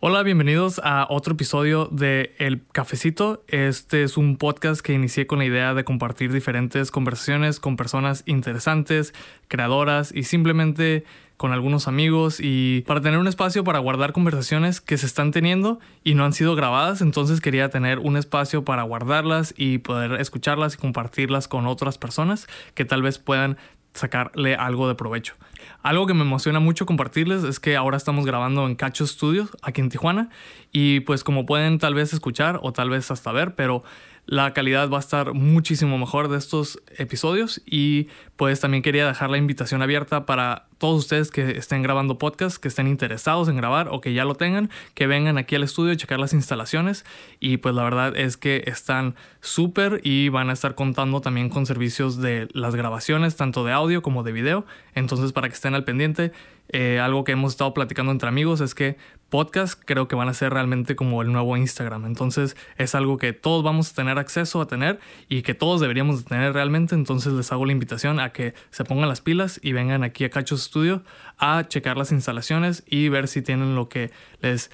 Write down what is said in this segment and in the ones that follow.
Hola, bienvenidos a otro episodio de El Cafecito. Este es un podcast que inicié con la idea de compartir diferentes conversaciones con personas interesantes, creadoras y simplemente con algunos amigos y para tener un espacio para guardar conversaciones que se están teniendo y no han sido grabadas, entonces quería tener un espacio para guardarlas y poder escucharlas y compartirlas con otras personas que tal vez puedan sacarle algo de provecho. Algo que me emociona mucho compartirles es que ahora estamos grabando en Cacho Studios aquí en Tijuana y pues como pueden tal vez escuchar o tal vez hasta ver, pero la calidad va a estar muchísimo mejor de estos episodios y pues también quería dejar la invitación abierta para todos ustedes que estén grabando podcast, que estén interesados en grabar o que ya lo tengan, que vengan aquí al estudio a checar las instalaciones y pues la verdad es que están súper y van a estar contando también con servicios de las grabaciones, tanto de audio como de video, entonces para que estén al pendiente, eh, algo que hemos estado platicando entre amigos es que podcast creo que van a ser realmente como el nuevo Instagram. Entonces es algo que todos vamos a tener acceso a tener y que todos deberíamos tener realmente. Entonces les hago la invitación a que se pongan las pilas y vengan aquí a Cachos Studio a checar las instalaciones y ver si tienen lo que les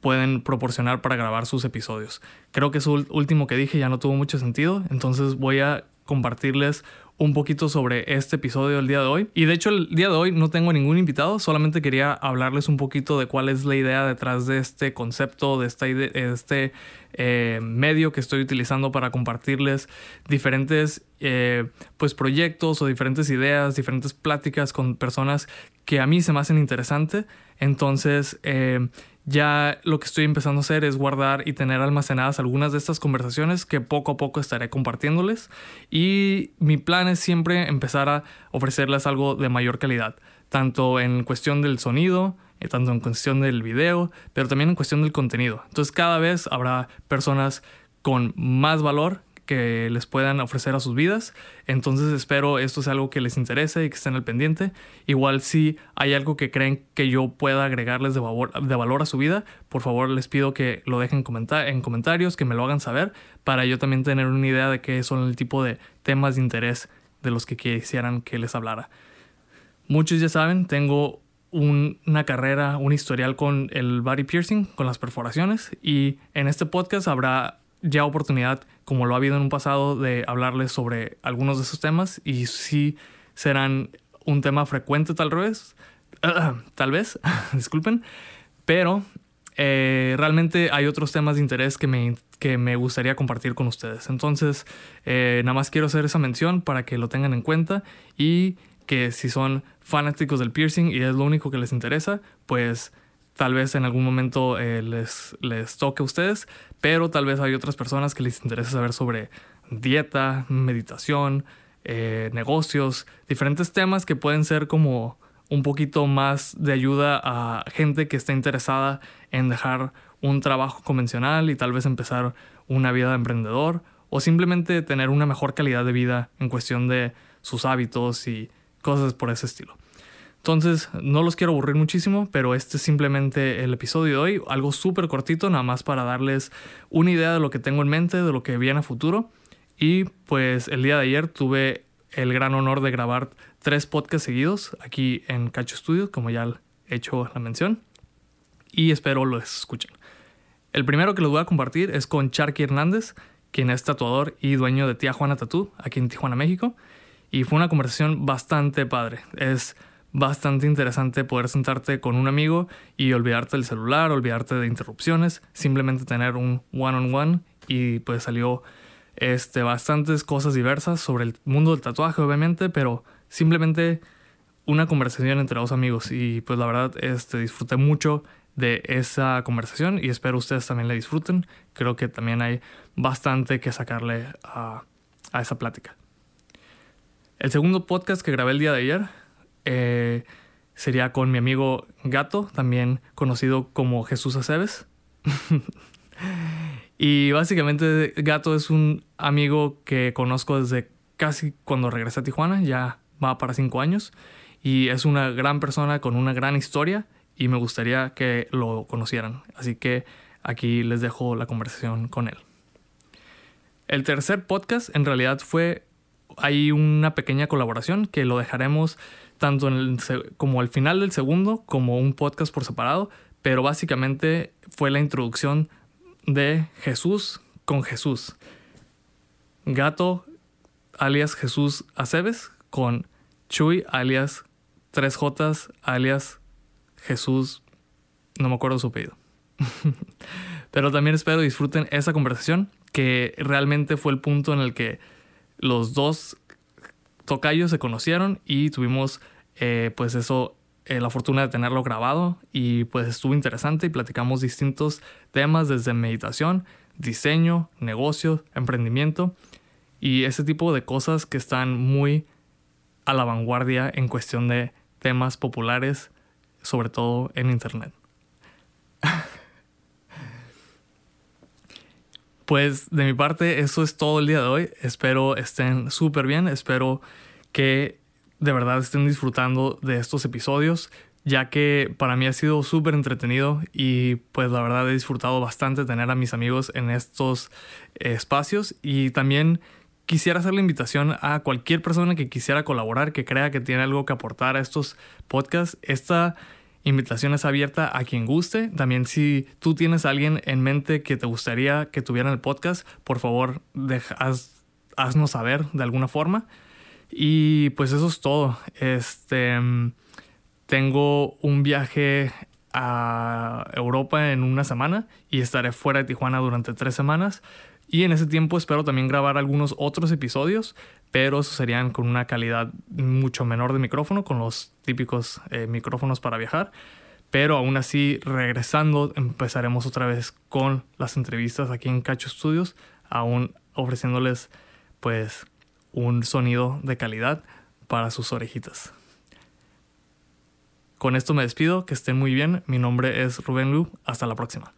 pueden proporcionar para grabar sus episodios. Creo que eso último que dije ya no tuvo mucho sentido, entonces voy a compartirles un poquito sobre este episodio del día de hoy. Y de hecho el día de hoy no tengo ningún invitado, solamente quería hablarles un poquito de cuál es la idea detrás de este concepto, de, esta este eh, medio que estoy utilizando para compartirles diferentes eh, pues proyectos o diferentes ideas, diferentes pláticas con personas que a mí se me hacen interesantes. Entonces, eh, ya lo que estoy empezando a hacer es guardar y tener almacenadas algunas de estas conversaciones que poco a poco estaré compartiéndoles y mi plan es siempre empezar a ofrecerles algo de mayor calidad, tanto en cuestión del sonido, eh, tanto en cuestión del video, pero también en cuestión del contenido. Entonces cada vez habrá personas con más valor que les puedan ofrecer a sus vidas. Entonces espero esto sea algo que les interese y que estén al pendiente. Igual si hay algo que creen que yo pueda agregarles de valor, de valor a su vida, por favor les pido que lo dejen en comentarios, que me lo hagan saber, para yo también tener una idea de qué son el tipo de temas de interés de los que quisieran que les hablara. Muchos ya saben, tengo una carrera, un historial con el body piercing, con las perforaciones, y en este podcast habrá ya oportunidad, como lo ha habido en un pasado, de hablarles sobre algunos de esos temas y sí serán un tema frecuente tal vez, tal vez, disculpen, pero eh, realmente hay otros temas de interés que me, que me gustaría compartir con ustedes. Entonces, eh, nada más quiero hacer esa mención para que lo tengan en cuenta y que si son fanáticos del piercing y es lo único que les interesa, pues tal vez en algún momento eh, les, les toque a ustedes, pero tal vez hay otras personas que les interesa saber sobre dieta, meditación, eh, negocios, diferentes temas que pueden ser como un poquito más de ayuda a gente que está interesada en dejar un trabajo convencional y tal vez empezar una vida de emprendedor o simplemente tener una mejor calidad de vida en cuestión de sus hábitos y cosas por ese estilo. Entonces, no los quiero aburrir muchísimo, pero este es simplemente el episodio de hoy, algo súper cortito, nada más para darles una idea de lo que tengo en mente, de lo que viene a futuro. Y pues el día de ayer tuve el gran honor de grabar tres podcasts seguidos aquí en Cacho Studio, como ya he hecho la mención, y espero los escuchen. El primero que les voy a compartir es con Charky Hernández, quien es tatuador y dueño de Tía Juana Tatú, aquí en Tijuana, México. Y fue una conversación bastante padre. Es bastante interesante poder sentarte con un amigo y olvidarte del celular, olvidarte de interrupciones, simplemente tener un one-on-one y pues salió este, bastantes cosas diversas sobre el mundo del tatuaje obviamente, pero simplemente una conversación entre dos amigos y pues la verdad este, disfruté mucho de esa conversación y espero ustedes también la disfruten. Creo que también hay bastante que sacarle a, a esa plática. El segundo podcast que grabé el día de ayer eh, sería con mi amigo Gato, también conocido como Jesús Aceves. y básicamente Gato es un amigo que conozco desde casi cuando regresé a Tijuana, ya va para cinco años, y es una gran persona con una gran historia y me gustaría que lo conocieran. Así que aquí les dejo la conversación con él. El tercer podcast en realidad fue hay una pequeña colaboración que lo dejaremos tanto como al final del segundo como un podcast por separado, pero básicamente fue la introducción de Jesús con Jesús. Gato alias Jesús Aceves con Chuy alias 3J alias Jesús, no me acuerdo su apellido. Pero también espero disfruten esa conversación que realmente fue el punto en el que los dos tocayos se conocieron y tuvimos eh, pues eso eh, la fortuna de tenerlo grabado y pues estuvo interesante y platicamos distintos temas desde meditación, diseño, negocio, emprendimiento y ese tipo de cosas que están muy a la vanguardia en cuestión de temas populares, sobre todo en Internet. pues de mi parte eso es todo el día de hoy. Espero estén súper bien, espero que de verdad estén disfrutando de estos episodios, ya que para mí ha sido súper entretenido y pues la verdad he disfrutado bastante tener a mis amigos en estos espacios y también quisiera hacer la invitación a cualquier persona que quisiera colaborar, que crea que tiene algo que aportar a estos podcasts. Esta invitación es abierta a quien guste. También si tú tienes a alguien en mente que te gustaría que tuviera el podcast, por favor, haznos saber de alguna forma. Y pues eso es todo. Este, tengo un viaje a Europa en una semana y estaré fuera de Tijuana durante tres semanas. Y en ese tiempo espero también grabar algunos otros episodios, pero esos serían con una calidad mucho menor de micrófono, con los típicos eh, micrófonos para viajar. Pero aún así, regresando, empezaremos otra vez con las entrevistas aquí en Cacho Studios, aún ofreciéndoles pues un sonido de calidad para sus orejitas. Con esto me despido, que estén muy bien. Mi nombre es Rubén Lu. Hasta la próxima.